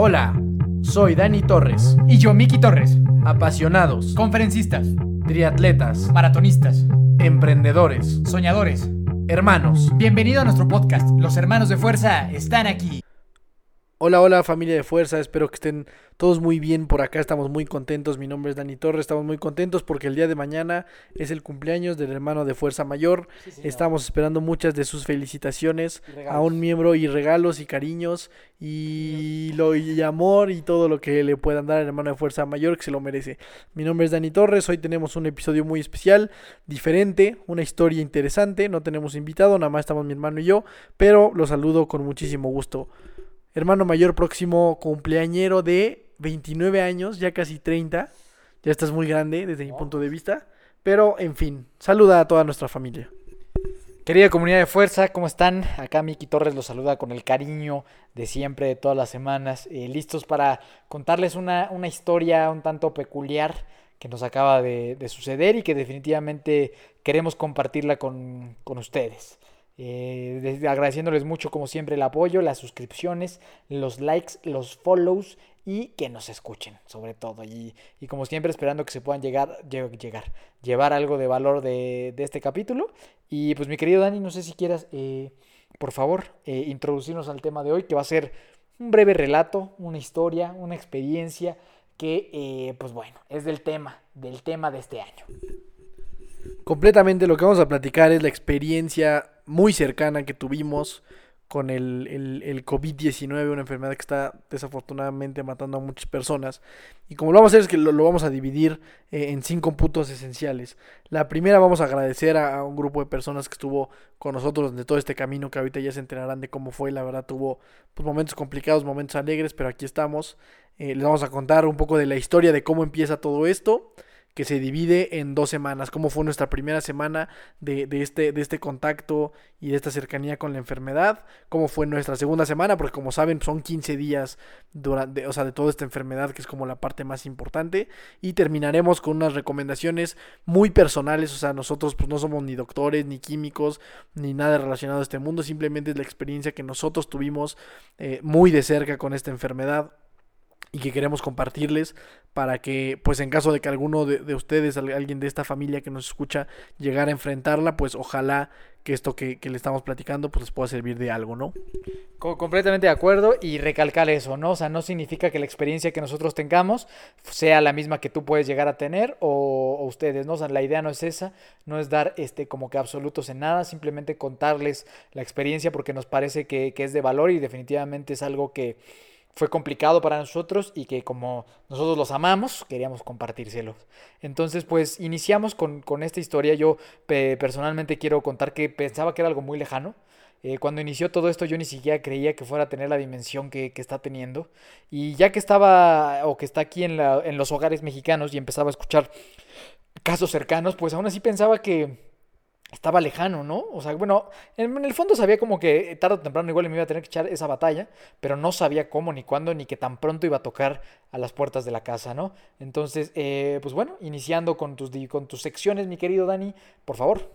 Hola, soy Dani Torres. Y yo, Miki Torres. Apasionados, Conferencistas, triatletas, maratonistas, emprendedores, soñadores. hermanos. Bienvenido a nuestro podcast. Los hermanos de fuerza están aquí. Hola, hola familia de fuerza, espero que estén todos muy bien por acá, estamos muy contentos, mi nombre es Dani Torres, estamos muy contentos porque el día de mañana es el cumpleaños del hermano de Fuerza Mayor, estamos esperando muchas de sus felicitaciones a un miembro y regalos y cariños y, lo, y amor y todo lo que le puedan dar al hermano de Fuerza Mayor que se lo merece. Mi nombre es Dani Torres, hoy tenemos un episodio muy especial, diferente, una historia interesante, no tenemos invitado, nada más estamos mi hermano y yo, pero lo saludo con muchísimo gusto hermano mayor próximo cumpleañero de 29 años, ya casi 30. Ya estás muy grande desde mi punto de vista. Pero, en fin, saluda a toda nuestra familia. Querida comunidad de fuerza, ¿cómo están? Acá Miki Torres los saluda con el cariño de siempre, de todas las semanas, eh, listos para contarles una, una, historia un tanto peculiar que nos acaba de, de suceder y que definitivamente queremos compartirla con, con ustedes. Eh, agradeciéndoles mucho como siempre el apoyo, las suscripciones, los likes, los follows y que nos escuchen sobre todo. Y, y como siempre esperando que se puedan llegar, llegar llevar algo de valor de, de, este capítulo. Y pues mi querido Dani, no sé si quieras, eh, por favor, eh, introducirnos al tema de hoy, que va a ser un breve relato, una historia, una experiencia que, eh, pues bueno, es del tema, del tema de este año. Completamente lo que vamos a platicar es la experiencia muy cercana que tuvimos con el, el, el COVID-19, una enfermedad que está desafortunadamente matando a muchas personas. Y como lo vamos a hacer es que lo, lo vamos a dividir eh, en cinco puntos esenciales. La primera vamos a agradecer a, un grupo de personas que estuvo con nosotros de todo este camino, que ahorita ya se enterarán de cómo fue. La verdad tuvo pues, momentos complicados, momentos alegres, pero aquí estamos. Eh, les vamos a contar un poco de la historia de cómo empieza todo esto que se divide en dos semanas. Cómo fue nuestra primera semana de, de, este, de este contacto y de esta cercanía con la enfermedad. Cómo fue nuestra segunda semana, porque como saben son 15 días durante, o sea, de toda esta enfermedad, que es como la parte más importante. Y terminaremos con unas recomendaciones muy personales. O sea, nosotros pues no somos ni doctores, ni químicos, ni nada relacionado a este mundo. Simplemente es la experiencia que nosotros tuvimos eh, muy de cerca con esta enfermedad y que queremos compartirles para que, pues en caso de que alguno de, de, ustedes, alguien de esta familia que nos escucha, llegara a enfrentarla, pues ojalá que esto que, que, le estamos platicando, pues les pueda servir de algo, ¿no? Completamente de acuerdo y recalcar eso, ¿no? O sea, no significa que la experiencia que nosotros tengamos sea la misma que tú puedes llegar a tener o, o ustedes, ¿no? O sea, la idea no es esa, no es dar este como que absolutos en nada, simplemente contarles la experiencia porque nos parece que, que es de valor y definitivamente es algo que fue complicado para nosotros y que como nosotros los amamos, queríamos compartírselos. Entonces, pues iniciamos con, con esta historia. Yo pe personalmente quiero contar que pensaba que era algo muy lejano. Eh, cuando inició todo esto yo ni siquiera creía que fuera a tener la dimensión que, que está teniendo. Y ya que estaba o que está aquí en, la, en los hogares mexicanos y empezaba a escuchar casos cercanos, pues aún así pensaba que estaba lejano, ¿no? O sea, bueno, en, en, el fondo sabía como que tarde o temprano igual me iba a tener que echar esa batalla, pero no sabía cómo, ni cuándo, ni que tan pronto iba a tocar a las puertas de la casa, ¿no? Entonces, eh, pues bueno, iniciando con tus, con tus secciones, mi querido Dani, por favor.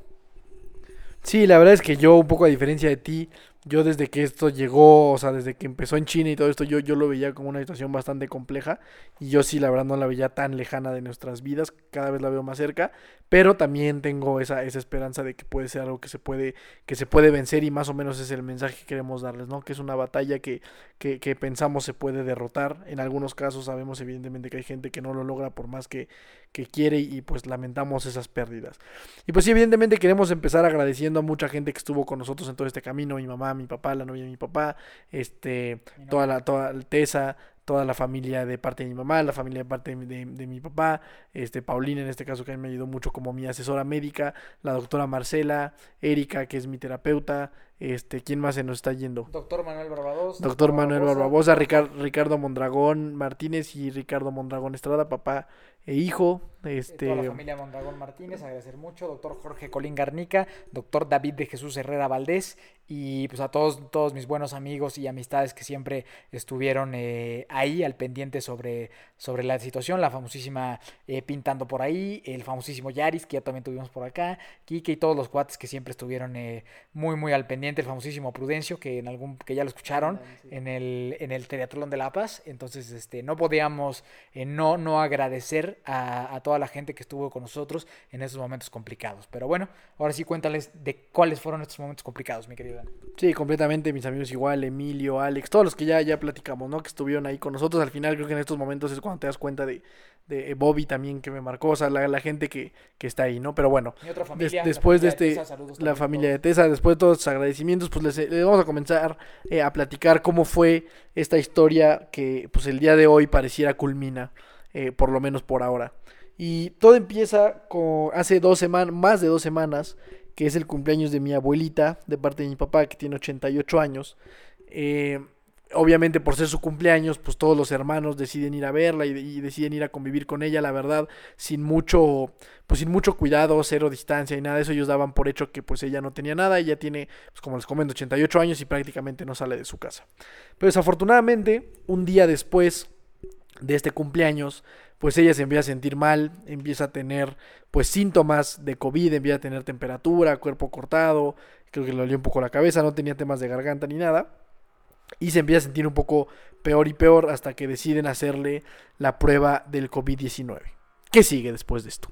Sí, la verdad es que yo, un poco a diferencia de ti, yo desde que esto llegó, o sea, desde que empezó en China y todo esto, yo, yo lo veía como una situación bastante compleja y yo sí, la verdad, no la veía tan lejana de nuestras vidas, cada vez la veo más cerca, pero también tengo esa, esa esperanza de que puede ser algo que se puede, que se puede vencer y más o menos es el mensaje que queremos darles, ¿no? Que es una batalla que, que, que pensamos se puede derrotar, en algunos casos sabemos evidentemente que hay gente que no lo logra por más que, que quiere y pues lamentamos esas pérdidas. Y pues sí, evidentemente queremos empezar agradeciendo a mucha gente que estuvo con nosotros en todo este camino, mi mamá, mi papá, la novia de mi papá, este, toda la, toda la Tesa, toda la familia de parte de mi mamá, la familia de parte de, de, de, mi papá, este, Paulina en este caso que a mí me ayudó mucho como mi asesora médica, la doctora Marcela, Erika que es mi terapeuta, este, ¿quién más se nos está yendo? Doctor Manuel Barbados. Doctor, doctor Manuel Barbosa, Ricardo, Ricardo Mondragón Martínez y Ricardo Mondragón Estrada, papá e hijo. Este, Toda la familia Mondragón Martínez, agradecer mucho, doctor Jorge Colín Garnica, doctor David de Jesús Herrera Valdés y pues a todos, todos mis buenos amigos y amistades que siempre estuvieron eh, ahí al pendiente sobre, sobre la situación, la famosísima eh, Pintando por ahí, el famosísimo Yaris que ya también tuvimos por acá, Kike y todos los cuates que siempre estuvieron eh, muy muy al pendiente, el famosísimo Prudencio que en algún que ya lo escucharon en el en el Teatrón de La Paz, entonces este no podíamos eh, no no agradecer a, a toda la gente que estuvo con nosotros en esos momentos complicados. Pero bueno, ahora sí cuéntales de cuáles fueron estos momentos complicados, mi querido. Sí, completamente, mis amigos igual, Emilio, Alex, todos los que ya, ya platicamos, ¿no? Que estuvieron ahí con nosotros. Al final creo que en estos momentos es cuando te das cuenta de, de Bobby también que me marcó, o sea, la, la gente que, que está ahí, ¿no? Pero bueno, des- familia, la después de este, la familia de. Tesa, después de todos los agradecimientos, pues les vamos a comenzar eh, a platicar cómo fue esta historia que pues el día de hoy pareciera culmina, eh, por lo menos por ahora. Y todo empieza con hace dos semanas, más de dos semanas, que es el cumpleaños de mi abuelita, de parte de mi papá, que tiene 88 años. Eh, obviamente por ser su cumpleaños, pues todos los hermanos deciden ir a verla y, deciden ir a convivir con ella, la verdad, sin mucho, pues sin mucho cuidado, cero distancia y nada de eso, ellos daban por hecho que pues ella no tenía nada, ella tiene, pues como les comento, 88 años y prácticamente no sale de su casa. Pero desafortunadamente, un día después de este cumpleaños, pues ella se empieza a sentir mal, empieza a tener pues síntomas de COVID, empieza a tener temperatura, cuerpo cortado, creo que le dolía un poco la cabeza, no tenía temas de garganta ni nada. Y se empieza a sentir un poco peor y peor hasta que deciden hacerle la prueba del COVID-19. ¿Qué sigue después de esto?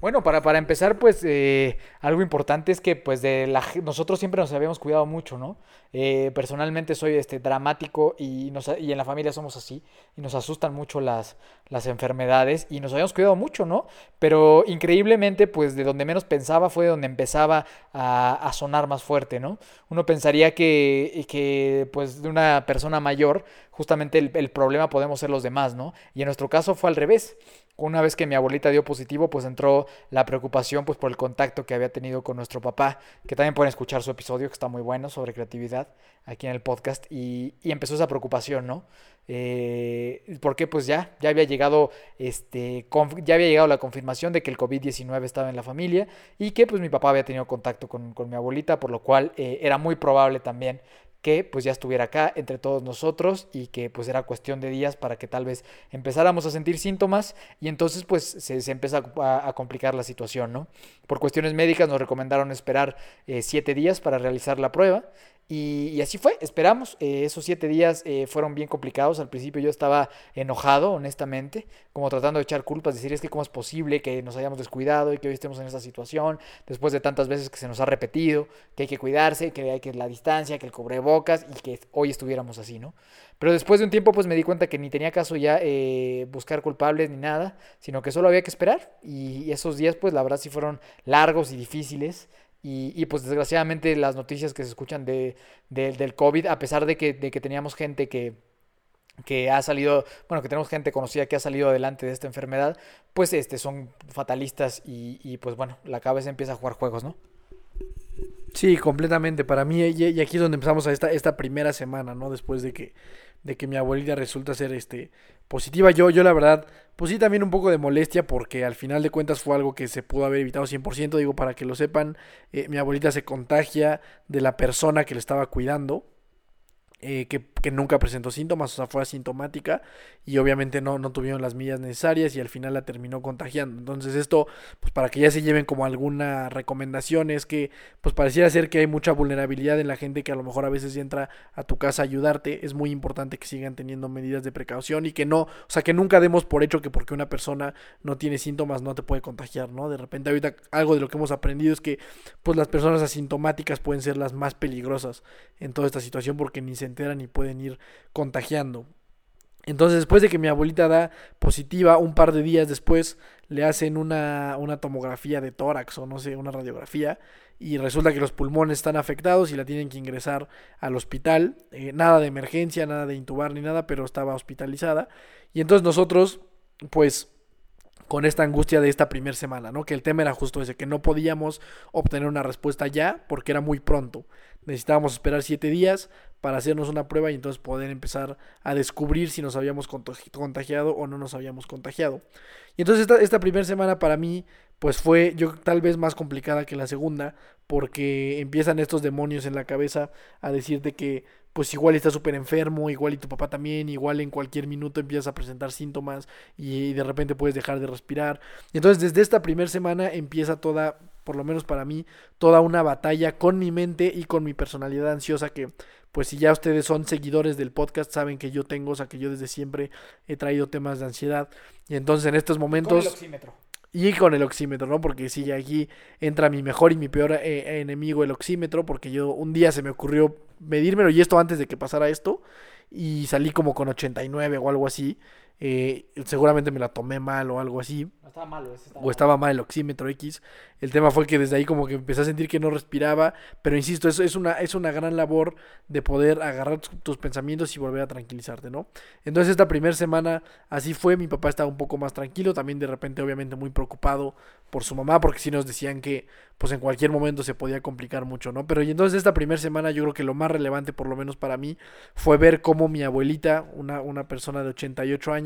Bueno, para, para empezar, pues eh, algo importante es que pues de la, nosotros siempre nos habíamos cuidado mucho, ¿no? Eh, personalmente soy este dramático y, nos, y en la familia somos así y nos asustan mucho las, las enfermedades y nos habíamos cuidado mucho, ¿no? Pero increíblemente, pues de donde menos pensaba fue donde empezaba a, a sonar más fuerte, ¿no? Uno pensaría que, que pues de una persona mayor, justamente el, el problema podemos ser los demás, ¿no? Y en nuestro caso fue al revés. Una vez que mi abuelita dio positivo, pues entró la preocupación pues por el contacto que había tenido con nuestro papá, que también pueden escuchar su episodio, que está muy bueno, sobre creatividad, aquí en el podcast, y, y empezó esa preocupación, ¿no? Eh, porque pues ya, ya había llegado, este, ya había llegado la confirmación de que el COVID-19 estaba en la familia y que pues mi papá había tenido contacto con, con mi abuelita, por lo cual eh, era muy probable también que pues ya estuviera acá entre todos nosotros y que pues era cuestión de días para que tal vez empezáramos a sentir síntomas y entonces pues se, se empieza a, complicar la situación, ¿no? Por cuestiones médicas nos recomendaron esperar eh, siete días para realizar la prueba y, y así fue, esperamos. Eh, esos siete días eh, fueron bien complicados. Al principio yo estaba enojado, honestamente, como tratando de echar culpas, decir es que cómo es posible que nos hayamos descuidado y que hoy estemos en esta situación, después de tantas veces que se nos ha repetido, que hay que cuidarse, que hay que la distancia, que el cubrebocas y que hoy estuviéramos así, ¿no? Pero después de un tiempo pues me di cuenta que ni tenía caso ya eh, buscar culpables ni nada, sino que solo había que esperar. Y esos días pues la verdad sí fueron largos y difíciles. Y, y, pues desgraciadamente las noticias que se escuchan de, de- del COVID, a pesar de que, de que teníamos gente que, que ha salido, bueno, que tenemos gente conocida que ha salido adelante de esta enfermedad, pues este, son fatalistas y, y pues bueno, la cabeza empieza a jugar juegos, ¿no? Sí, completamente. Para mí, y, aquí es donde empezamos a esta, esta primera semana, ¿no? Después de que, de que mi abuelita resulta ser este positiva. Yo, yo la verdad, pues sí también un poco de molestia porque al final de cuentas fue algo que se pudo haber evitado 100%. Digo, para que lo sepan, eh, mi abuelita se contagia de la persona que le estaba cuidando. Eh, que, que nunca presentó síntomas, o sea, fue asintomática y obviamente no, no tuvieron las medidas necesarias y al final la terminó contagiando. Entonces esto, pues para que ya se lleven como alguna recomendación es que, pues pareciera ser que hay mucha vulnerabilidad en la gente que a lo mejor a veces entra a tu casa a ayudarte. Es muy importante que sigan teniendo medidas de precaución y que no, o sea, que nunca demos por hecho que porque una persona no tiene síntomas no te puede contagiar, ¿no? De repente ahorita algo de lo que hemos aprendido es que, pues las personas asintomáticas pueden ser las más peligrosas en toda esta situación porque ni se enteran ni pueden ir contagiando. Entonces, después de que mi abuelita da positiva, un par de días después le hacen una, una tomografía de tórax o no sé, una radiografía, y resulta que los pulmones están afectados y la tienen que ingresar al hospital. Eh, nada de emergencia, nada de intubar ni nada, pero estaba hospitalizada. Y entonces nosotros, pues, con esta angustia de esta primera semana, ¿no? Que el tema era justo ese, que no podíamos obtener una respuesta ya porque era muy pronto. Necesitábamos esperar siete días para hacernos una prueba y entonces poder empezar a descubrir si nos habíamos contagiado o no nos habíamos contagiado. Y entonces esta, esta primera semana para mí pues fue yo tal vez más complicada que la segunda porque empiezan estos demonios en la cabeza a decirte que pues igual está súper enfermo, igual y tu papá también, igual en cualquier minuto empiezas a presentar síntomas y de repente puedes dejar de respirar. Entonces desde esta primera semana empieza toda, por lo menos para mí, toda una batalla con mi mente y con mi personalidad ansiosa que pues si ya ustedes son seguidores del podcast saben que yo tengo, o sea que yo desde siempre he traído temas de ansiedad y entonces en estos momentos... Y con el oxímetro, ¿no? Porque sí, aquí entra mi mejor y mi peor eh, enemigo, el oxímetro, porque yo un día se me ocurrió medírmelo y esto antes de que pasara esto, y salí como con 89 o algo así. Eh, seguramente me la tomé mal o algo así. Estaba mal, o estaba mal el oxímetro X. El tema fue que desde ahí como que empecé a sentir que no respiraba, pero insisto, eso es una, es una gran labor de poder agarrar tus pensamientos y volver a tranquilizarte, ¿no? Entonces esta primera semana así fue, mi papá estaba un poco más tranquilo, también de repente obviamente muy preocupado por su mamá, porque si nos decían que pues en cualquier momento se podía complicar mucho, ¿no? Pero y entonces esta primera semana yo creo que lo más relevante, por lo menos para mí, fue ver cómo mi abuelita, una, una persona de 88 años,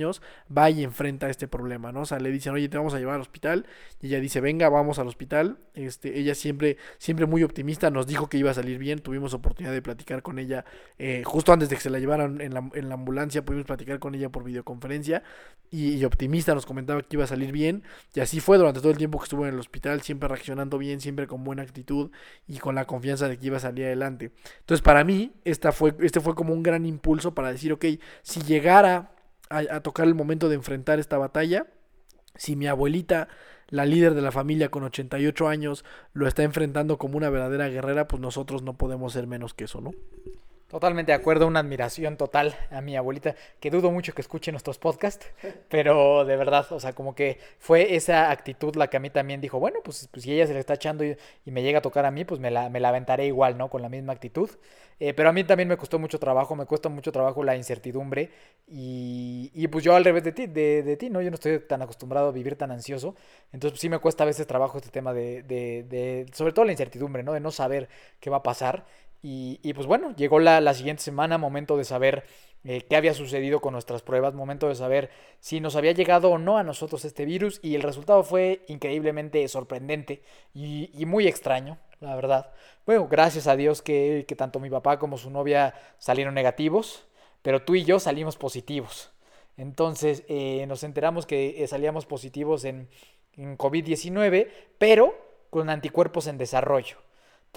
va y enfrenta este problema, ¿no? O sea, le dicen, oye, te vamos a llevar al hospital, y ella dice, venga, vamos al hospital, este, ella siempre, siempre muy optimista, nos dijo que iba a salir bien, tuvimos oportunidad de platicar con ella, eh, justo antes de que se la llevaran en la, en la ambulancia, pudimos platicar con ella por videoconferencia, y, y optimista nos comentaba que iba a salir bien, y así fue durante todo el tiempo que estuvo en el hospital, siempre reaccionando bien, siempre con buena actitud y con la confianza de que iba a salir adelante. Entonces, para mí, esta fue, este fue como un gran impulso para decir, ok, si llegara a, tocar el momento de enfrentar esta batalla, si mi abuelita la líder de la familia con 88 años lo está enfrentando como una verdadera guerrera, pues nosotros no podemos ser menos que eso, ¿no? Totalmente de acuerdo, una admiración total a mi abuelita, que dudo mucho que escuche nuestros podcasts, pero de verdad, o sea, como que fue esa actitud la que a mí también dijo, bueno, pues, pues si ella se le está echando y, me llega a tocar a mí, pues me la, me la aventaré igual, ¿no? Con la misma actitud. Eh, pero a mí también me costó mucho trabajo, me cuesta mucho trabajo la incertidumbre y, y pues yo al revés de ti, de, de, ti, ¿no? Yo no estoy tan acostumbrado a vivir tan ansioso, entonces pues, sí me cuesta a veces trabajo este tema de, de, de, sobre todo la incertidumbre, ¿no? De no saber qué va a pasar. Y, pues bueno, llegó la, siguiente semana, momento de saber eh, qué había sucedido con nuestras pruebas, momento de saber si nos había llegado o no a nosotros este virus y el resultado fue increíblemente sorprendente y, muy extraño, la verdad. Bueno, gracias a Dios que, tanto mi papá como su novia salieron negativos, pero tú y yo salimos positivos. Entonces eh, nos enteramos que eh, salíamos positivos en, en COVID-19, pero con anticuerpos en desarrollo.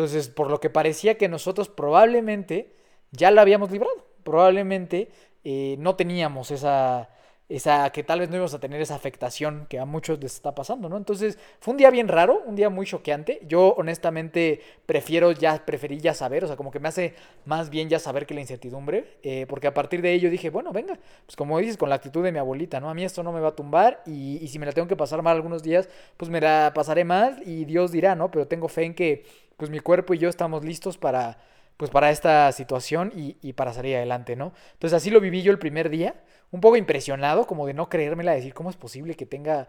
Entonces, por lo que parecía que nosotros probablemente ya la habíamos librado, probablemente eh, no teníamos esa, esa, que tal vez no íbamos a tener esa afectación que a muchos les está pasando, ¿no? Entonces, fue un día bien raro, un día muy choqueante. Yo honestamente prefiero ya, preferí ya saber, o sea, como que me hace más bien ya saber que la incertidumbre, eh, porque a partir de ello dije, bueno, venga, pues como dices, con la actitud de mi abuelita, ¿no? A mí esto no me va a tumbar y, si me la tengo que pasar mal algunos días, pues me la pasaré mal y Dios dirá, ¿no? Pero tengo fe en que pues mi cuerpo y yo estamos listos para, pues para esta situación y, y, para salir adelante, ¿no? Entonces así lo viví yo el primer día, un poco impresionado, como de no creérmela, decir, ¿cómo es posible que tenga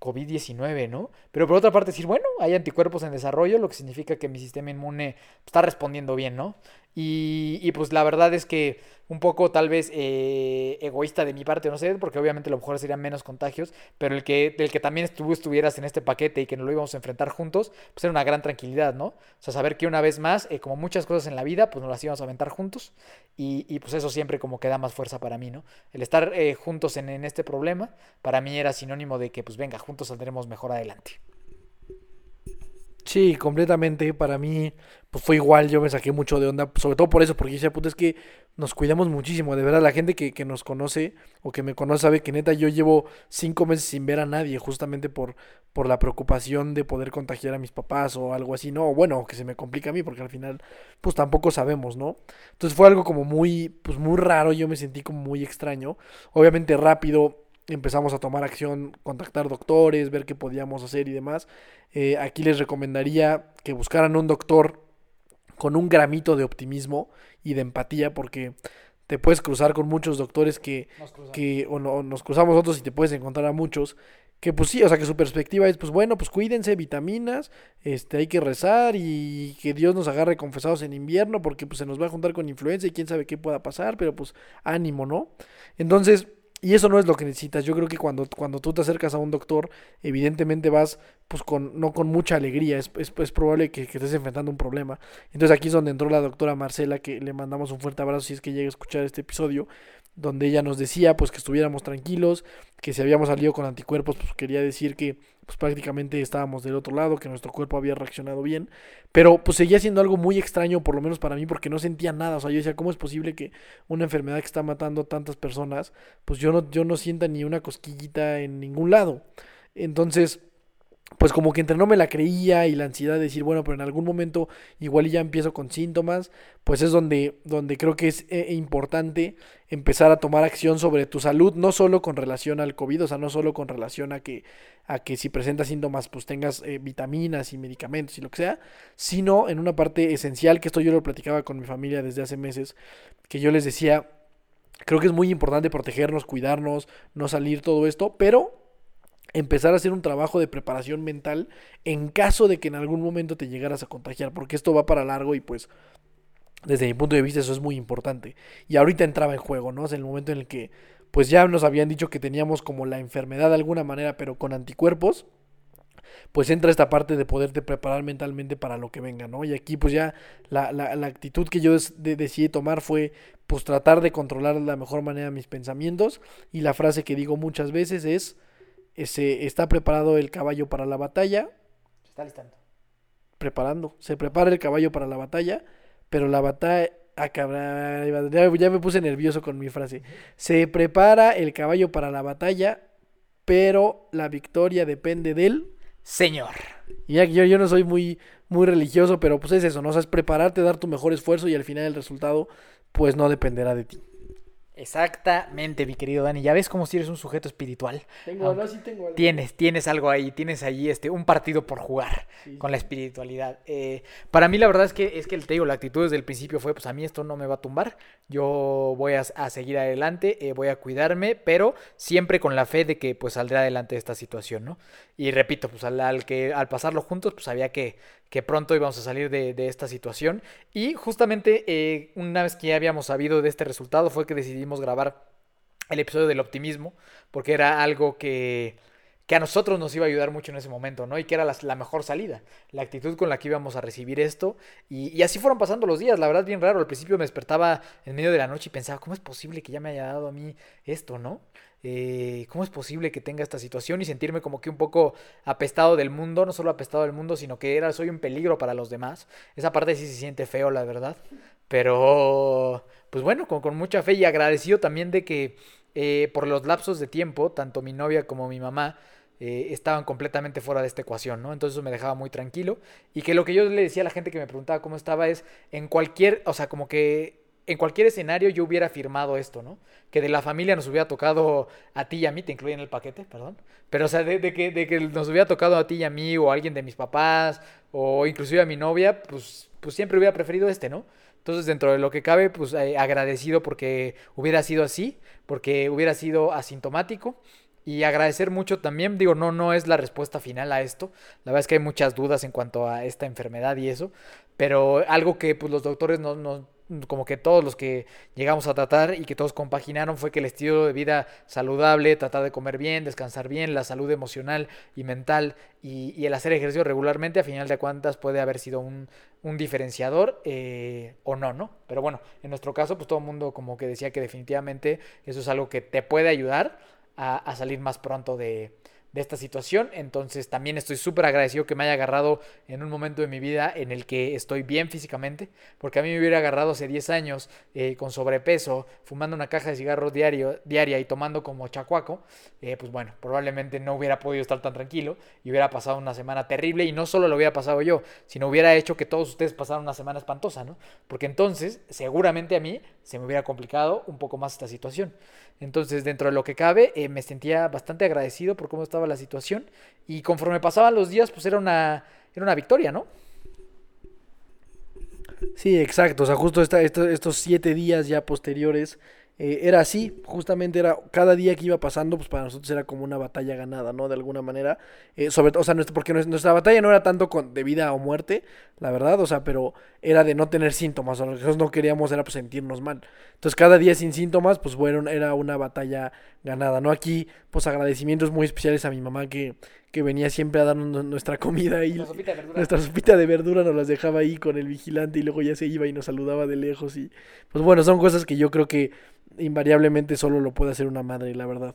COVID-19, ¿no? Pero por otra parte decir, bueno, hay anticuerpos en desarrollo, lo que significa que mi sistema inmune está respondiendo bien, ¿no? Y, y pues la verdad es que un poco tal vez eh, egoísta de mi parte, no sé, porque obviamente a lo mejor serían menos contagios, pero el que, el que también estuvieras en este paquete y que nos lo íbamos a enfrentar juntos, pues era una gran tranquilidad, ¿no? O sea, saber que una vez más, eh, como muchas cosas en la vida, pues nos las íbamos a aventar juntos y, y, pues eso siempre como que da más fuerza para mí, ¿no? El estar eh, juntos en, en este problema, para mí era sinónimo de que pues venga, juntos saldremos mejor adelante. Sí, completamente. Para mí, pues fue igual. Yo me saqué mucho de onda, sobre todo por eso, porque decía, puta, es que nos cuidamos muchísimo. De verdad, la gente que, que, nos conoce o que me conoce sabe que neta yo llevo cinco meses sin ver a nadie, justamente por, por la preocupación de poder contagiar a mis papás o algo así, ¿no? O bueno, que se me complica a mí, porque al final, pues tampoco sabemos, ¿no? Entonces fue algo como muy, pues muy raro. Yo me sentí como muy extraño. Obviamente rápido empezamos a tomar acción, contactar doctores, ver qué podíamos hacer y demás. Eh, aquí les recomendaría que buscaran un doctor con un gramito de optimismo y de empatía, porque te puedes cruzar con muchos doctores que, que o, no, nos cruzamos otros y te puedes encontrar a muchos que pues sí, o sea, que su perspectiva es, pues bueno, pues cuídense, vitaminas, este, hay que rezar y que Dios nos agarre confesados en invierno porque pues se nos va a juntar con influenza y quién sabe qué pueda pasar, pero pues ánimo, ¿no? Entonces, y eso no es lo que necesitas. Yo creo que cuando, cuando tú te acercas a un doctor, evidentemente vas pues con, no con mucha alegría. Es, es, es probable que, que, estés enfrentando un problema. Entonces aquí es donde entró la doctora Marcela, que le mandamos un fuerte abrazo si es que llega a escuchar este episodio donde ella nos decía pues que estuviéramos tranquilos, que si habíamos salido con anticuerpos pues quería decir que pues prácticamente estábamos del otro lado, que nuestro cuerpo había reaccionado bien, pero pues seguía siendo algo muy extraño por lo menos para mí porque no sentía nada, o sea, yo decía, ¿cómo es posible que una enfermedad que está matando a tantas personas, pues yo no yo no sienta ni una cosquillita en ningún lado? Entonces, pues como que entre no me la creía y la ansiedad de decir, bueno, pero en algún momento igual ya empiezo con síntomas, pues es donde, donde creo que es eh, importante empezar a tomar acción sobre tu salud, no solo con relación al COVID, o sea, no solo con relación a que, a que si presentas síntomas, pues tengas eh, vitaminas y medicamentos y lo que sea, sino en una parte esencial, que esto yo lo platicaba con mi familia desde hace meses, que yo les decía, creo que es muy importante protegernos, cuidarnos, no salir todo esto, pero empezar a hacer un trabajo de preparación mental en caso de que en algún momento te llegaras a contagiar, porque esto va para largo y pues desde mi punto de vista eso es muy importante. Y ahorita entraba en juego, ¿no? Es el momento en el que pues ya nos habían dicho que teníamos como la enfermedad de alguna manera, pero con anticuerpos, pues entra esta parte de poderte preparar mentalmente para lo que venga, ¿no? Y aquí pues ya la, la, la actitud que yo de, decidí tomar fue pues tratar de controlar de la mejor manera mis pensamientos y la frase que digo muchas veces es se está preparado el caballo para la batalla. Se está listando. Preparando. Se prepara el caballo para la batalla, pero la batalla... Ah, ya, ya me puse nervioso con mi frase. Se prepara el caballo para la batalla, pero la victoria depende del Señor. Y yo, yo no soy muy, muy religioso, pero pues es eso, ¿no? O sea, es prepararte, dar tu mejor esfuerzo y al final el resultado, pues no dependerá de ti. Exactamente, mi querido Dani. Ya ves cómo si eres un sujeto espiritual. Tengo, no, sí tengo algo. Tienes, tienes algo ahí, tienes ahí este, un partido por jugar sí. con la espiritualidad. Eh, para mí la verdad es que es que te digo, la actitud desde el principio fue, pues a mí esto no me va a tumbar. Yo voy a, a seguir adelante, eh, voy a cuidarme, pero siempre con la fe de que pues saldré adelante de esta situación, ¿no? Y repito, pues al, al que al pasarlo juntos, pues había que, que pronto íbamos a salir de, esta situación. Y justamente eh, una vez que ya habíamos sabido de este resultado fue que decidimos grabar el episodio del optimismo, porque era algo que, que a nosotros nos iba a ayudar mucho en ese momento, ¿no? Y que era la, la mejor salida, la actitud con la que íbamos a recibir esto. Y, y, así fueron pasando los días, la verdad, bien raro. Al principio me despertaba en medio de la noche y pensaba, ¿cómo es posible que ya me haya dado a mí esto, ¿no? Eh, ¿Cómo es posible que tenga esta situación y sentirme como que un poco apestado del mundo? No solo apestado del mundo, sino que era, soy un peligro para los demás. Esa parte sí se siente feo, la verdad. Pero, pues bueno, con, mucha fe y agradecido también de que eh, por los lapsos de tiempo, tanto mi novia como mi mamá eh, estaban completamente fuera de esta ecuación, ¿no? Entonces me dejaba muy tranquilo. Y que lo que yo le decía a la gente que me preguntaba cómo estaba es, en cualquier, o sea, como que en cualquier escenario yo hubiera firmado esto, ¿no? Que de la familia nos hubiera tocado a ti y a mí, te incluyen en el paquete, perdón. Pero, o sea, de, de, que, de que nos hubiera tocado a ti y a mí, o a alguien de mis papás, o inclusive a mi novia, pues, pues siempre hubiera preferido este, ¿no? Entonces, dentro de lo que cabe, pues eh, agradecido porque hubiera sido así, porque hubiera sido asintomático. Y agradecer mucho también, digo, no, no es la respuesta final a esto. La verdad es que hay muchas dudas en cuanto a esta enfermedad y eso. Pero algo que pues, los doctores no, no como que todos los que llegamos a tratar y que todos compaginaron fue que el estilo de vida saludable, tratar de comer bien, descansar bien, la salud emocional y mental y, el hacer ejercicio regularmente, a final de cuentas puede haber sido un, diferenciador eh, o no, ¿no? Pero bueno, en nuestro caso, pues todo el mundo como que decía que definitivamente eso es algo que te puede ayudar a salir más pronto de, de esta situación. Entonces también estoy súper agradecido que me haya agarrado en un momento de mi vida en el que estoy bien físicamente, porque a mí me hubiera agarrado hace 10 años eh, con sobrepeso, fumando una caja de cigarros diario, diaria y tomando como chacuaco, eh, pues bueno, probablemente no hubiera podido estar tan tranquilo y hubiera pasado una semana terrible y no solo lo hubiera pasado yo, sino hubiera hecho que todos ustedes pasaran una semana espantosa, ¿no? Porque entonces seguramente a mí se me hubiera complicado un poco más esta situación. Entonces, dentro de lo que cabe, eh, me sentía bastante agradecido por cómo estaba la situación. Y conforme pasaban los días, pues era una, era una victoria, ¿no? Sí, exacto. O sea, justo estos siete días ya posteriores eh, era así, justamente era cada día que iba pasando, pues para nosotros era como una batalla ganada, ¿no? De alguna manera, eh, sobre todo, o sea, nuestra- porque nues- nuestra batalla no era tanto con, de vida o muerte, la verdad, o sea, pero era de no tener síntomas, o que nosotros no queríamos era pues sentirnos mal. Entonces cada día sin síntomas, pues bueno, era una batalla ganada, ¿no? Aquí, pues agradecimientos muy especiales a mi mamá que, que venía siempre a darnos nu- nuestra comida y sopita nuestra sopita de verdura nos las dejaba ahí con el vigilante y luego ya se iba y nos saludaba de lejos y pues bueno, son cosas que yo creo que invariablemente solo lo puede hacer una madre, la verdad.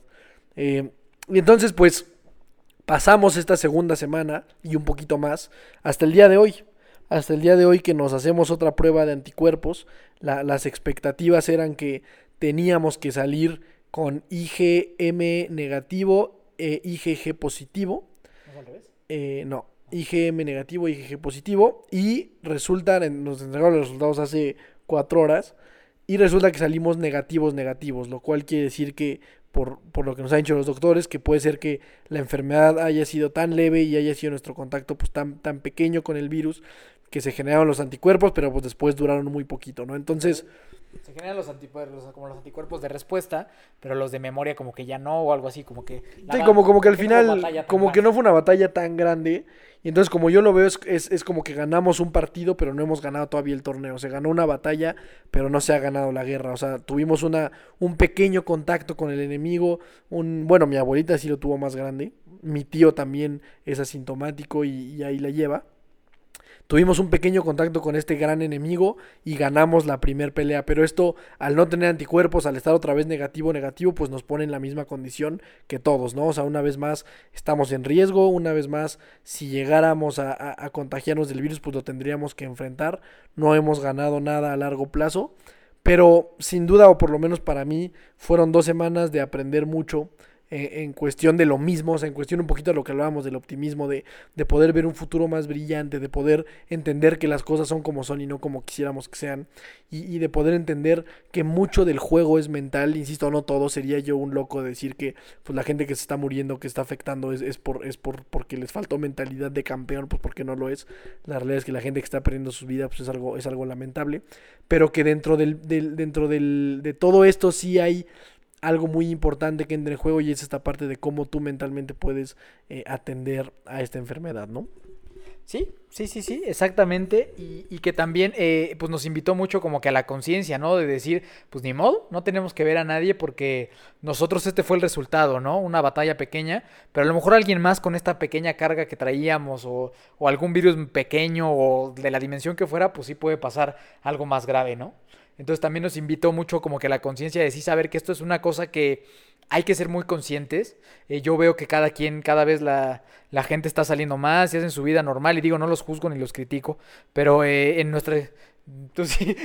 Eh, y entonces pues pasamos esta segunda semana y un poquito más hasta el día de hoy. Hasta el día de hoy que nos hacemos otra prueba de anticuerpos. La- las expectativas eran que teníamos que salir con IgM negativo e IgG positivo. ¿No es al revés? Eh, no, IgM negativo, IgG positivo. Y resulta, en- nos entregaron los resultados hace cuatro horas. Y resulta que salimos negativos, negativos. Lo cual quiere decir que, por, por lo que nos han dicho los doctores, que puede ser que la enfermedad haya sido tan leve y haya sido nuestro contacto pues tan, tan pequeño con el virus que se generaron los anticuerpos, pero pues después duraron muy poquito, ¿no? Entonces, Se generan los anticuerpos, como los anticuerpos de respuesta, pero los de memoria como que ya no o algo así, como que... Sí, como, como que al final, como que no fue una batalla tan grande. Y entonces, como yo lo veo, es, es, es como que ganamos un partido, pero no hemos ganado todavía el torneo. Se ganó una batalla, pero no se ha ganado la guerra. O sea, tuvimos una, un pequeño contacto con el enemigo. Un, bueno, mi abuelita sí lo tuvo más grande. Mi tío también es asintomático y, y ahí la lleva. Tuvimos un pequeño contacto con este gran enemigo y ganamos la primer pelea, pero esto al no tener anticuerpos, al estar otra vez negativo, negativo, pues nos pone en la misma condición que todos, ¿no? O sea, una vez más estamos en riesgo, una vez más si llegáramos a, a- a contagiarnos del virus, pues lo tendríamos que enfrentar, no hemos ganado nada a largo plazo, pero sin duda, o por lo menos para mí, fueron dos semanas de aprender mucho eh, en cuestión de lo mismo, o sea, en cuestión un poquito de lo que hablábamos del optimismo, de, de poder ver un futuro más brillante, de poder entender que las cosas son como son y no como quisiéramos que sean, y, y de poder entender que mucho del juego es mental, insisto, no todo, sería yo un loco de decir que pues la gente que se está muriendo, que está afectando es, es por, es por porque les faltó mentalidad de campeón, pues porque no lo es. La realidad es que la gente que está perdiendo su vida pues es algo, es algo lamentable, pero que dentro del, del- dentro del, de todo esto sí hay algo muy importante que entra en juego y es esta parte de cómo tú mentalmente puedes eh, atender a esta enfermedad, ¿no? Sí, sí, sí, sí, exactamente. Y, y que también eh, pues nos invitó mucho como que a la conciencia, ¿no? De decir, pues ni modo, no tenemos que ver a nadie porque nosotros este fue el resultado, ¿no? Una batalla pequeña, pero a lo mejor alguien más con esta pequeña carga que traíamos o, o algún virus pequeño o de la dimensión que fuera, pues sí puede pasar algo más grave, ¿no? Entonces también nos invitó mucho como que la conciencia de sí saber que esto es una cosa que hay que ser muy conscientes. Eh, yo veo que cada quien, cada vez la, la gente está saliendo más y hacen su vida normal. Y digo, no los juzgo ni los critico, pero eh, en nuestra... Tú sí.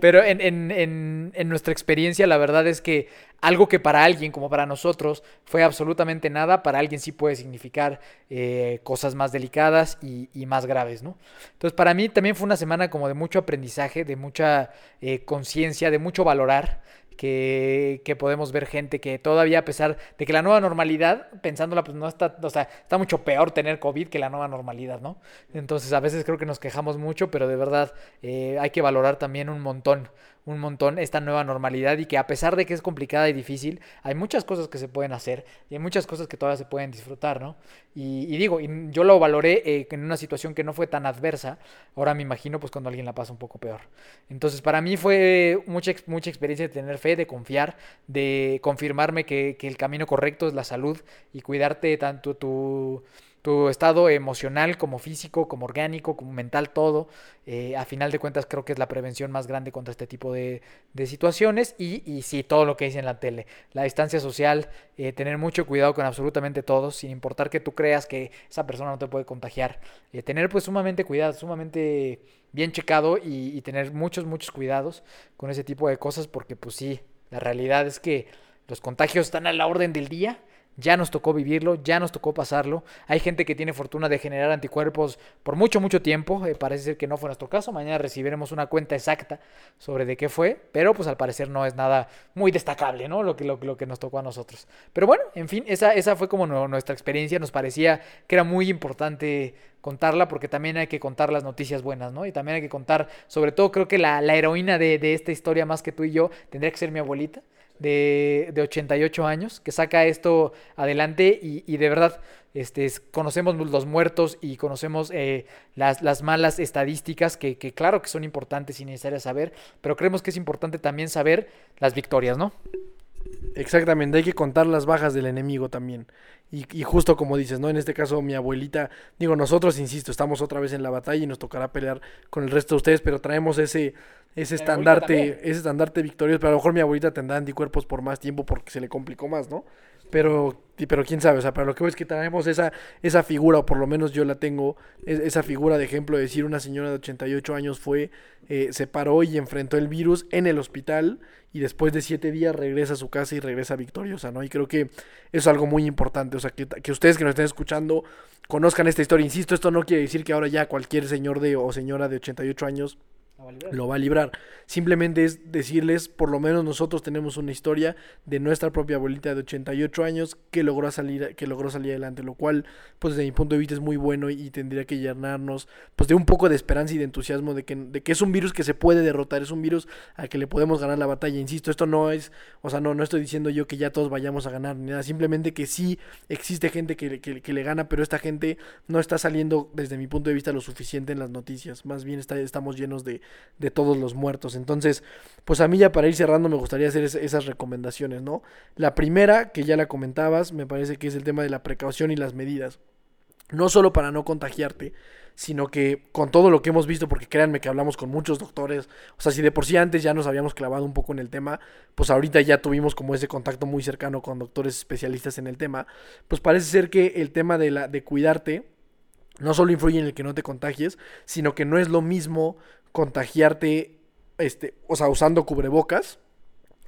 Pero en, en, en, en nuestra experiencia, la verdad es que algo que para alguien, como para nosotros, fue absolutamente nada, para alguien sí puede significar eh, cosas más delicadas y, y más graves, ¿no? Entonces, para mí también fue una semana como de mucho aprendizaje, de mucha eh, conciencia, de mucho valorar que, que podemos ver gente que todavía, a pesar de que la nueva normalidad, pensándola, pues no está, o sea, está mucho peor tener COVID que la nueva normalidad, ¿no? Entonces, a veces creo que nos quejamos mucho, pero de verdad eh, hay que valorar también un montón, un montón esta nueva normalidad y que a pesar de que es complicada y difícil, hay muchas cosas que se pueden hacer y hay muchas cosas que todavía se pueden disfrutar, ¿no? Y, digo, y yo lo valoré eh, en una situación que no fue tan adversa, ahora me imagino pues cuando alguien la pasa un poco peor. Entonces para mí fue mucha, mucha experiencia de tener fe, de confiar, de confirmarme que, que el camino correcto es la salud y cuidarte tanto tu, tu estado emocional como físico, como orgánico, como mental, todo. Eh, a final de cuentas creo que es la prevención más grande contra este tipo de, de situaciones y, y sí, todo lo que dice en la tele. La distancia social, eh, tener mucho cuidado con absolutamente todos, sin importar que tú creas que esa persona no te puede contagiar. Eh, tener pues sumamente cuidado, sumamente bien checado y, y tener muchos, muchos cuidados con ese tipo de cosas porque pues sí, la realidad es que los contagios están a la orden del día. Ya nos tocó vivirlo, ya nos tocó pasarlo. Hay gente que tiene fortuna de generar anticuerpos por mucho, mucho tiempo. Eh, parece ser que no fue nuestro caso. Mañana recibiremos una cuenta exacta sobre de qué fue. Pero pues al parecer no es nada muy destacable, ¿no? Lo que, lo, que nos tocó a nosotros. Pero bueno, en fin, esa, esa fue como nu- nuestra experiencia. Nos parecía que era muy importante contarla porque también hay que contar las noticias buenas, ¿no? Y también hay que contar, sobre todo creo que la, la heroína de, de esta historia más que tú y yo tendría que ser mi abuelita de, de 88 años, que saca esto adelante y, y de verdad este, conocemos los muertos y conocemos eh, las, las, malas estadísticas que, que, claro que son importantes y necesarias saber, pero creemos que es importante también saber las victorias, ¿no? Exactamente, hay que contar las bajas del enemigo también. Y, y, justo como dices, ¿no? En este caso, mi abuelita, digo, nosotros, insisto, estamos otra vez en la batalla y nos tocará pelear con el resto de ustedes, pero traemos ese, ese estandarte, ese estandarte victorioso. Pero a lo mejor mi abuelita tendrá anticuerpos por más tiempo porque se le complicó más, ¿no? Pero, pero quién sabe, o sea, pero lo que veo es que traemos esa, esa figura, o por lo menos yo la tengo, esa figura de ejemplo de decir una señora de 88 años fue, eh, se paró y enfrentó el virus en el hospital y después de siete días regresa a su casa y regresa victoriosa, ¿no? Y creo que eso es algo muy importante, o sea, que, que ustedes que nos estén escuchando conozcan esta historia. Insisto, esto no quiere decir que ahora ya cualquier señor de o señora de 88 años lo va a librar. Simplemente es decirles, por lo menos nosotros tenemos una historia de nuestra propia abuelita de 88 años que logró salir, que logró salir adelante, lo cual, pues desde mi punto de vista es muy bueno y, tendría que llenarnos, pues de un poco de esperanza y de entusiasmo de que, de que es un virus que se puede derrotar, es un virus al que le podemos ganar la batalla. Insisto, esto no es, o sea, no, no estoy diciendo yo que ya todos vayamos a ganar ni nada, simplemente que sí existe gente que, que, que le gana, pero esta gente no está saliendo desde mi punto de vista lo suficiente en las noticias, más bien está, estamos llenos de de todos los muertos. Entonces, pues a mí ya para ir cerrando me gustaría hacer esas recomendaciones, ¿no? La primera, que ya la comentabas, me parece que es el tema de la precaución y las medidas. No solo para no contagiarte, sino que con todo lo que hemos visto, porque créanme que hablamos con muchos doctores, o sea, si de por sí antes ya nos habíamos clavado un poco en el tema, pues ahorita ya tuvimos como ese contacto muy cercano con doctores especialistas en el tema, pues parece ser que el tema de, la, de cuidarte no solo influye en el que no te contagies, sino que no es lo mismo contagiarte, este, o sea, usando cubrebocas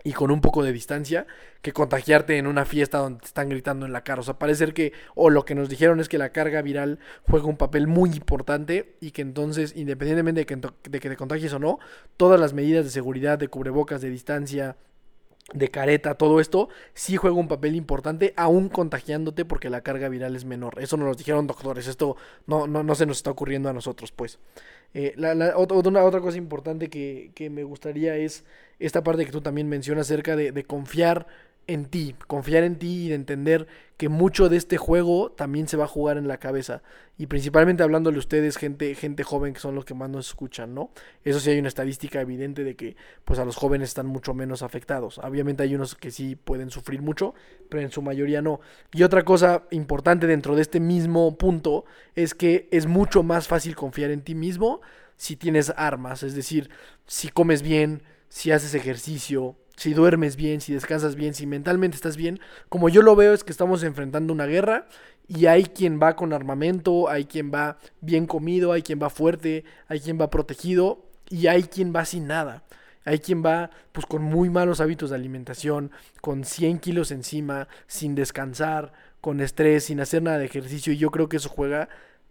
y con un poco de distancia, que contagiarte en una fiesta donde te están gritando en la cara. O sea, parece ser que, o lo que nos dijeron es que la carga viral juega un papel muy importante y que entonces, independientemente de que, de que te contagies o no, todas las medidas de seguridad, de cubrebocas, de distancia, de careta, todo esto sí juega un papel importante, aún contagiándote porque la carga viral es menor. Eso nos lo dijeron doctores, esto no, no, no se nos está ocurriendo a nosotros, pues. Eh, la, la, otra, otra cosa importante que, que, me gustaría es esta parte que tú también mencionas acerca de, de confiar en ti, confiar en ti y de entender que mucho de este juego también se va a jugar en la cabeza. Y principalmente hablándole a ustedes, gente, gente joven que son los que más nos escuchan, ¿no? Eso sí hay una estadística evidente de que pues a los jóvenes están mucho menos afectados. Obviamente hay unos que sí pueden sufrir mucho, pero en su mayoría no. Y otra cosa importante dentro de este mismo punto es que es mucho más fácil confiar en ti mismo si tienes armas, es decir, si comes bien, si haces ejercicio, si duermes bien, si descansas bien, si mentalmente estás bien, como yo lo veo es que estamos enfrentando una guerra y hay quien va con armamento, hay quien va bien comido, hay quien va fuerte, hay quien va protegido y hay quien va sin nada. Hay quien va pues con muy malos hábitos de alimentación, con 100 kilos encima, sin descansar, con estrés, sin hacer nada de ejercicio y yo creo que eso juega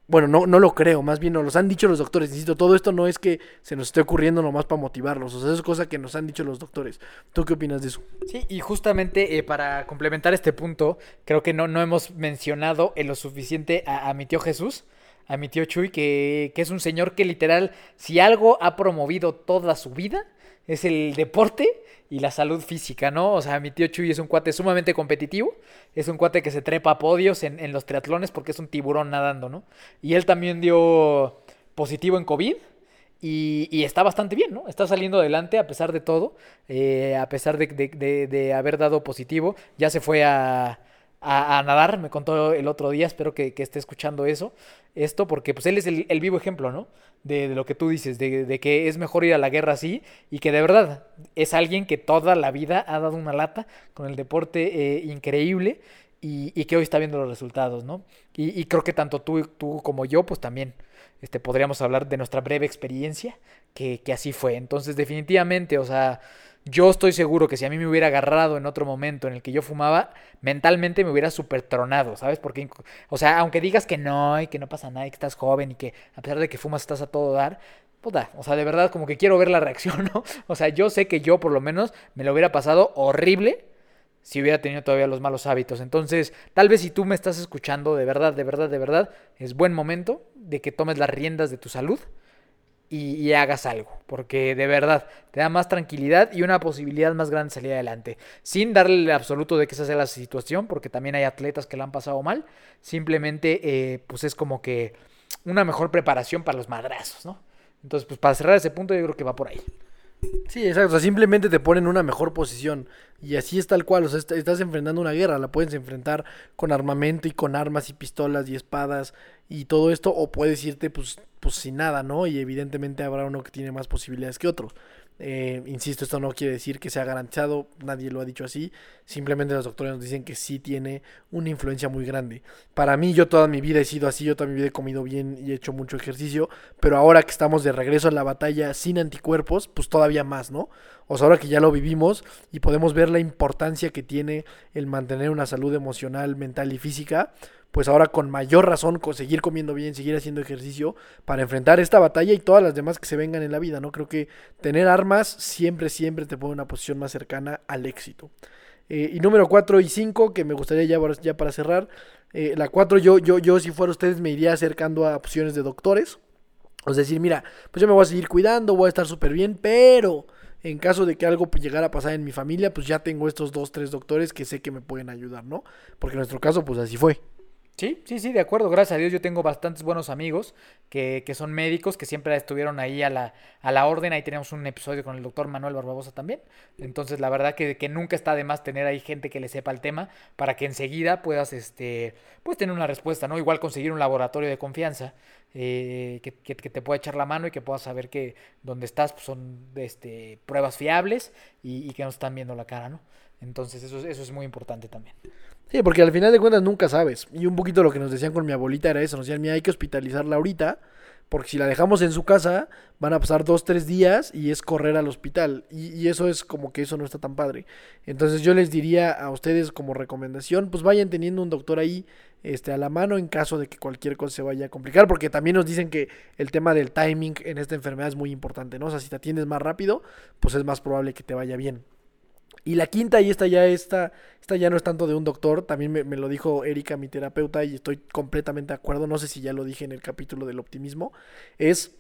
bueno, no, no lo creo, más bien nos los han dicho los doctores. Insisto, todo esto no es que se nos esté ocurriendo nomás para motivarlos. O sea, eso es cosa que nos han dicho los doctores. ¿Tú qué opinas de eso? Sí, y justamente eh, para complementar este punto, creo que no, no hemos mencionado en lo suficiente a, a mi tío Jesús, a mi tío Chuy, que, que es un señor que literal, si algo ha promovido toda su vida, es el deporte y la salud física, ¿no? O sea, mi tío Chuy es un cuate sumamente competitivo, es un cuate que se trepa a podios en, en los triatlones porque es un tiburón nadando, ¿no? Y él también dio positivo en COVID. Y, y, está bastante bien, ¿no? Está saliendo adelante a pesar de todo, eh, a pesar de, de, haber dado positivo. Ya se fue a, a, nadar, me contó el otro día, espero que, esté escuchando eso, esto, porque pues él es el, el vivo ejemplo, ¿no? De, lo que tú dices, de, que es mejor ir a la guerra así y que de verdad es alguien que toda la vida ha dado una lata con el deporte eh, increíble y, que hoy está viendo los resultados, ¿no? Y, y, creo que tanto tú, tú como yo, pues también este, podríamos hablar de nuestra breve experiencia, que, que así fue. Entonces, definitivamente, o sea, yo estoy seguro que si a mí me hubiera agarrado en otro momento en el que yo fumaba, mentalmente me hubiera super tronado, ¿sabes? Porque, o sea, aunque digas que no y que no pasa nada y que estás joven y que a pesar de que fumas estás a todo dar, puta, o sea, de verdad como que quiero ver la reacción, ¿no? O sea, yo sé que yo por lo menos me lo hubiera pasado horrible si hubiera tenido todavía los malos hábitos. Entonces, tal vez si tú me estás escuchando de verdad, de verdad, de verdad, es buen momento de que tomes las riendas de tu salud y, hagas algo, porque de verdad te da más tranquilidad y una posibilidad más grande de salir adelante, sin darle el absoluto de que esa sea la situación, porque también hay atletas que la han pasado mal, simplemente eh, pues es como que una mejor preparación para los madrazos, ¿no? Entonces, pues para cerrar ese punto yo creo que va por ahí. Sí, exacto. O sea, simplemente te ponen en una mejor posición. Y así es tal cual. O sea, estás enfrentando una guerra. La puedes enfrentar con armamento y con armas y pistolas y espadas y todo esto. O puedes irte pues, pues sin nada, ¿no? Y evidentemente habrá uno que tiene más posibilidades que otros. Eh, insisto, esto no quiere decir que sea garantizado, nadie lo ha dicho así, simplemente los doctores nos dicen que sí tiene una influencia muy grande. Para mí, yo toda mi vida he sido así, yo toda mi vida he comido bien y he hecho mucho ejercicio, pero ahora que estamos de regreso a la batalla sin anticuerpos, pues todavía más, ¿no? O sea, ahora que ya lo vivimos y podemos ver la importancia que tiene el mantener una salud emocional, mental y física, pues ahora con mayor razón seguir comiendo bien, seguir haciendo ejercicio para enfrentar esta batalla y todas las demás que se vengan en la vida, ¿no? Creo que tener armas siempre, siempre te pone una posición más cercana al éxito. Eh, y número 4 y 5, que me gustaría ya, para cerrar. Eh, la 4, yo, yo, yo, si fuera ustedes, me iría acercando a opciones de doctores. Es decir, mira, pues yo me voy a seguir cuidando, voy a estar súper bien, pero en caso de que algo llegara a pasar en mi familia, pues ya tengo estos dos, tres doctores que sé que me pueden ayudar, ¿no? Porque en nuestro caso, pues así fue. Sí, sí, sí, de acuerdo. Gracias a Dios yo tengo bastantes buenos amigos que, que son médicos, que siempre estuvieron ahí a la, a la orden. Ahí tenemos un episodio con el doctor Manuel Barbabosa también. Entonces, la verdad que, que, nunca está de más tener ahí gente que le sepa el tema para que enseguida puedas este, pues, tener una respuesta, ¿no? Igual conseguir un laboratorio de confianza eh, que, que, te pueda echar la mano y que puedas saber que donde estás pues, son este, pruebas fiables y, y que no están viendo la cara, ¿no? Entonces, eso, eso es muy importante también. Sí, porque al final de cuentas nunca sabes. Y un poquito lo que nos decían con mi abuelita era eso. Nos decían, mira, hay que hospitalizarla ahorita. Porque si la dejamos en su casa, van a pasar dos, tres días y es correr al hospital. Y, y, eso es como que eso no está tan padre. Entonces yo les diría a ustedes como recomendación, pues vayan teniendo un doctor ahí este, a la mano en caso de que cualquier cosa se vaya a complicar. Porque también nos dicen que el tema del timing en esta enfermedad es muy importante, ¿no? O sea, si te atiendes más rápido, pues es más probable que te vaya bien. Y la quinta, y esta ya está, ya no es tanto de un doctor, también me, me, lo dijo Erika, mi terapeuta, y estoy completamente de acuerdo, no sé si ya lo dije en el capítulo del optimismo, es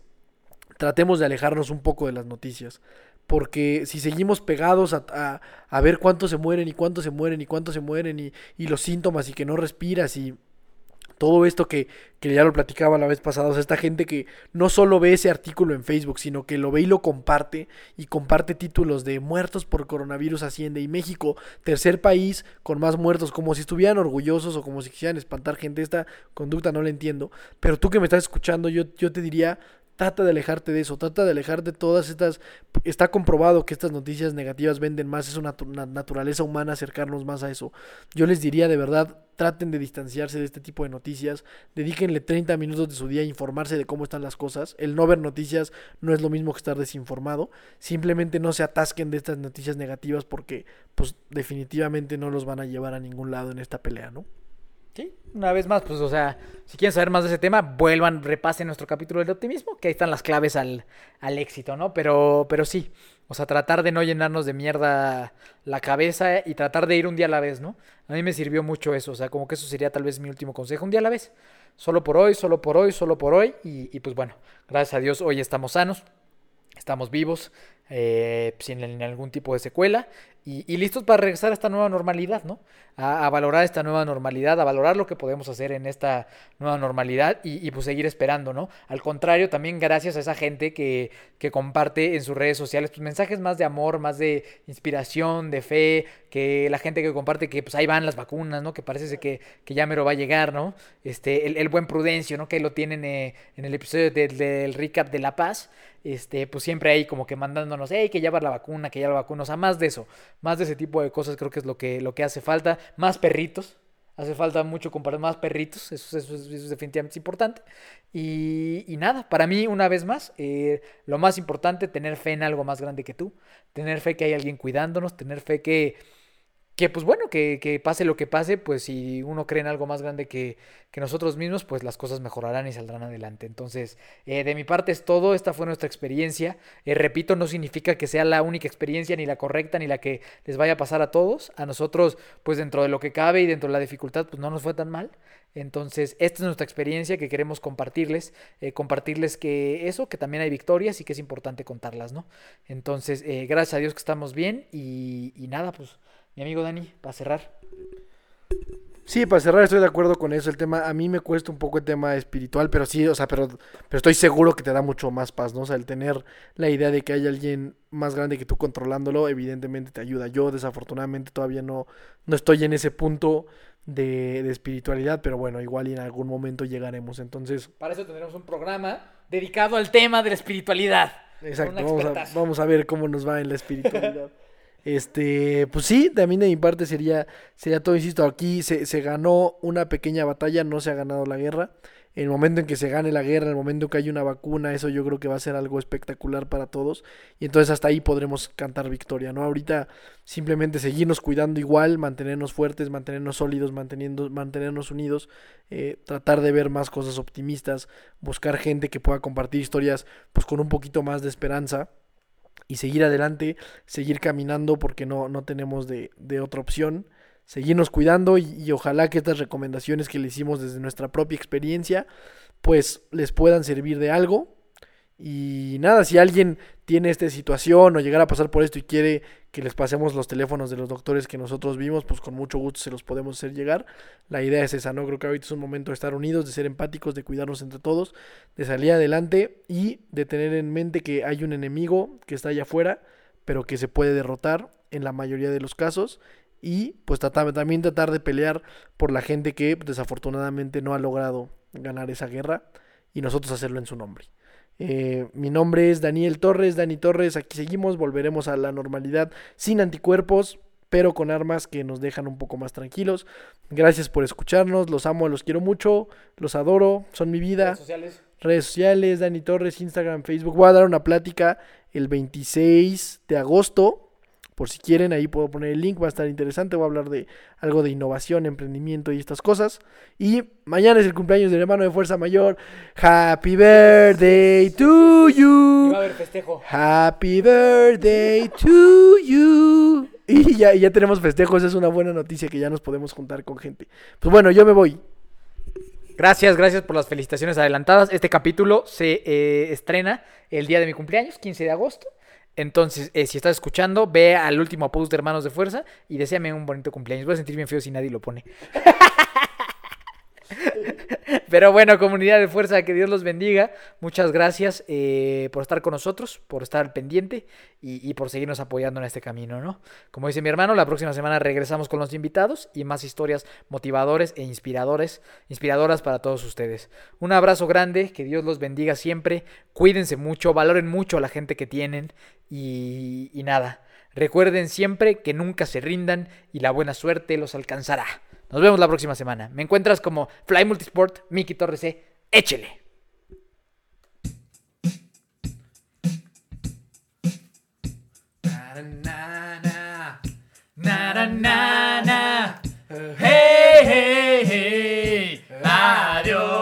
tratemos de alejarnos un poco de las noticias. Porque si seguimos pegados a, a, a ver cuántos se mueren y cuántos se mueren y cuántos se mueren y, y los síntomas y que no respiras y todo esto que, que, ya lo platicaba la vez pasada, o sea, esta gente que no solo ve ese artículo en Facebook, sino que lo ve y lo comparte, y comparte títulos de muertos por coronavirus asciende, y México, tercer país con más muertos, como si estuvieran orgullosos o como si quisieran espantar gente, esta conducta no la entiendo, pero tú que me estás escuchando, yo, yo te diría, trata de alejarte de eso, trata de alejarte de todas estas... Está comprobado que estas noticias negativas venden más, es una, una, naturaleza humana acercarnos más a eso. Yo les diría de verdad, traten de distanciarse de este tipo de noticias, dedíquenle 30 minutos de su día a informarse de cómo están las cosas. El no ver noticias no es lo mismo que estar desinformado. Simplemente no se atasquen de estas noticias negativas porque pues definitivamente no los van a llevar a ningún lado en esta pelea, ¿no? Sí, una vez más, pues, o sea, si quieren saber más de ese tema, vuelvan, repasen nuestro capítulo del optimismo, que ahí están las claves al, al éxito, ¿no? Pero, pero sí, o sea, tratar de no llenarnos de mierda la cabeza y tratar de ir un día a la vez, ¿no? A mí me sirvió mucho eso, o sea, como que eso sería tal vez mi último consejo, un día a la vez. Solo por hoy, solo por hoy, solo por hoy. Y, y pues bueno, gracias a Dios hoy estamos sanos, estamos vivos, eh, sin algún tipo de secuela y, listos para regresar a esta nueva normalidad, ¿no? A, valorar esta nueva normalidad, a valorar lo que podemos hacer en esta nueva normalidad y, pues seguir esperando, ¿no? Al contrario, también gracias a esa gente que, que comparte en sus redes sociales pues, mensajes más de amor, más de inspiración, de fe, que la gente que comparte que pues ahí van las vacunas, ¿no? Que parece que, que ya me lo va a llegar, ¿no? Este, el, el buen Prudencio, ¿no? Que lo tienen eh, en el episodio de, del recap de La Paz, este, pues siempre ahí como que mandándonos, hey, que ya va la vacuna, que ya la vacuna, o sea, más de eso, más de ese tipo de cosas creo que es lo que, lo que hace falta, más perritos, hace falta mucho compartir más perritos, eso, eso, eso, es definitivamente importante. Y, y, nada, para mí, una vez más, eh, lo más importante, tener fe en algo más grande que tú, tener fe que hay alguien cuidándonos, tener fe que, que pues bueno, que, que, pase lo que pase, pues si uno cree en algo más grande que, que nosotros mismos, pues las cosas mejorarán y saldrán adelante. Entonces, eh, de mi parte es todo, esta fue nuestra experiencia. Eh, repito, no significa que sea la única experiencia, ni la correcta, ni la que les vaya a pasar a todos. A nosotros, pues dentro de lo que cabe y dentro de la dificultad, pues no nos fue tan mal. Entonces, esta es nuestra experiencia que queremos compartirles, eh, compartirles que eso, que también hay victorias y que es importante contarlas, ¿no? Entonces, gracias a Dios que estamos bien y, y nada, pues mi amigo Dani, para cerrar. Sí, para cerrar estoy de acuerdo con eso. El tema, a mí me cuesta un poco el tema espiritual, pero sí, o sea, pero, pero estoy seguro que te da mucho más paz, ¿no? O sea, el tener la idea de que hay alguien más grande que tú controlándolo, evidentemente te ayuda. Yo, desafortunadamente, todavía no, no estoy en ese punto de, de espiritualidad, pero bueno, igual y en algún momento llegaremos. Entonces. Para eso tendremos un programa dedicado al tema de la espiritualidad. Exacto, vamos a, vamos a ver cómo nos va en la espiritualidad. Este, pues sí, también de mi parte sería, sería todo, insisto, aquí se, se, ganó una pequeña batalla, no se ha ganado la guerra. En el momento en que se gane la guerra, en el momento en que haya una vacuna, eso yo creo que va a ser algo espectacular para todos. Y entonces hasta ahí podremos cantar victoria, ¿no? Ahorita simplemente seguirnos cuidando igual, mantenernos fuertes, mantenernos sólidos, manteniendo, mantenernos unidos, eh, tratar de ver más cosas optimistas, buscar gente que pueda compartir historias pues con un poquito más de esperanza y seguir adelante, seguir caminando porque no, no tenemos de, de otra opción, seguirnos cuidando y, ojalá que estas recomendaciones que le hicimos desde nuestra propia experiencia pues les puedan servir de algo. Y nada, si alguien tiene esta situación o llegar a pasar por esto y quiere que les pasemos los teléfonos de los doctores que nosotros vimos, pues con mucho gusto se los podemos hacer llegar. La idea es esa, ¿no? Creo que ahorita es un momento de estar unidos, de ser empáticos, de cuidarnos entre todos, de salir adelante y de tener en mente que hay un enemigo que está allá afuera, pero que se puede derrotar en la mayoría de los casos. Y pues tratar, también tratar de pelear por la gente que desafortunadamente no ha logrado ganar esa guerra y nosotros hacerlo en su nombre. Eh, mi nombre es Daniel Torres, Dani Torres, aquí seguimos, volveremos a la normalidad sin anticuerpos, pero con armas que nos dejan un poco más tranquilos. Gracias por escucharnos, los amo, los quiero mucho, los adoro, son mi vida. Redes sociales. Redes sociales, Dani Torres, Instagram, Facebook. Voy a dar una plática el 26 de agosto por si quieren, ahí puedo poner el link, va a estar interesante, voy a hablar de algo de innovación, emprendimiento y estas cosas. Y mañana es el cumpleaños del hermano de Fuerza Mayor. Happy birthday to you. Y va a haber festejo. Happy birthday to you. Y ya, ya tenemos festejos, es una buena noticia que ya nos podemos juntar con gente. Pues bueno, yo me voy. Gracias, gracias por las felicitaciones adelantadas. Este capítulo se eh, estrena el día de mi cumpleaños, 15 de agosto. Entonces, eh, si estás escuchando, ve al último post de Hermanos de Fuerza y deséame un bonito cumpleaños. Voy a sentir bien feo si nadie lo pone. Pero bueno, comunidad de fuerza, que Dios los bendiga. Muchas gracias eh, por estar con nosotros, por estar pendiente y, y, por seguirnos apoyando en este camino, ¿no? Como dice mi hermano, la próxima semana regresamos con los invitados y más historias motivadores e inspiradores, inspiradoras para todos ustedes. Un abrazo grande, que Dios los bendiga siempre. Cuídense mucho, valoren mucho a la gente que tienen y, y nada. Recuerden siempre que nunca se rindan y la buena suerte los alcanzará. Nos vemos la próxima semana. Me encuentras como Fly Multisport, Miki Torres C. Échele. Adiós.